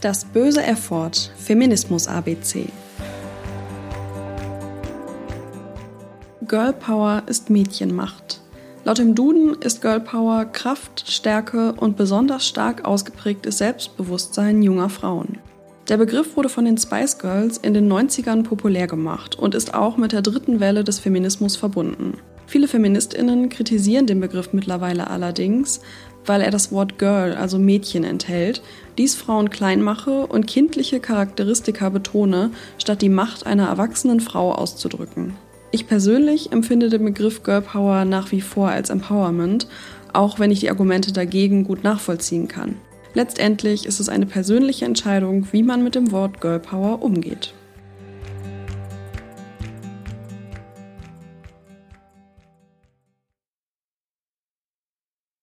Das böse Erford Feminismus ABC Girl Power ist Mädchenmacht. Laut dem Duden ist Girl Power Kraft, Stärke und besonders stark ausgeprägtes Selbstbewusstsein junger Frauen. Der Begriff wurde von den Spice Girls in den 90ern populär gemacht und ist auch mit der dritten Welle des Feminismus verbunden. Viele Feministinnen kritisieren den Begriff mittlerweile allerdings, weil er das Wort Girl, also Mädchen, enthält, dies Frauen klein mache und kindliche Charakteristika betone, statt die Macht einer erwachsenen Frau auszudrücken. Ich persönlich empfinde den Begriff Girl Power nach wie vor als Empowerment, auch wenn ich die Argumente dagegen gut nachvollziehen kann. Letztendlich ist es eine persönliche Entscheidung, wie man mit dem Wort Girl Power umgeht.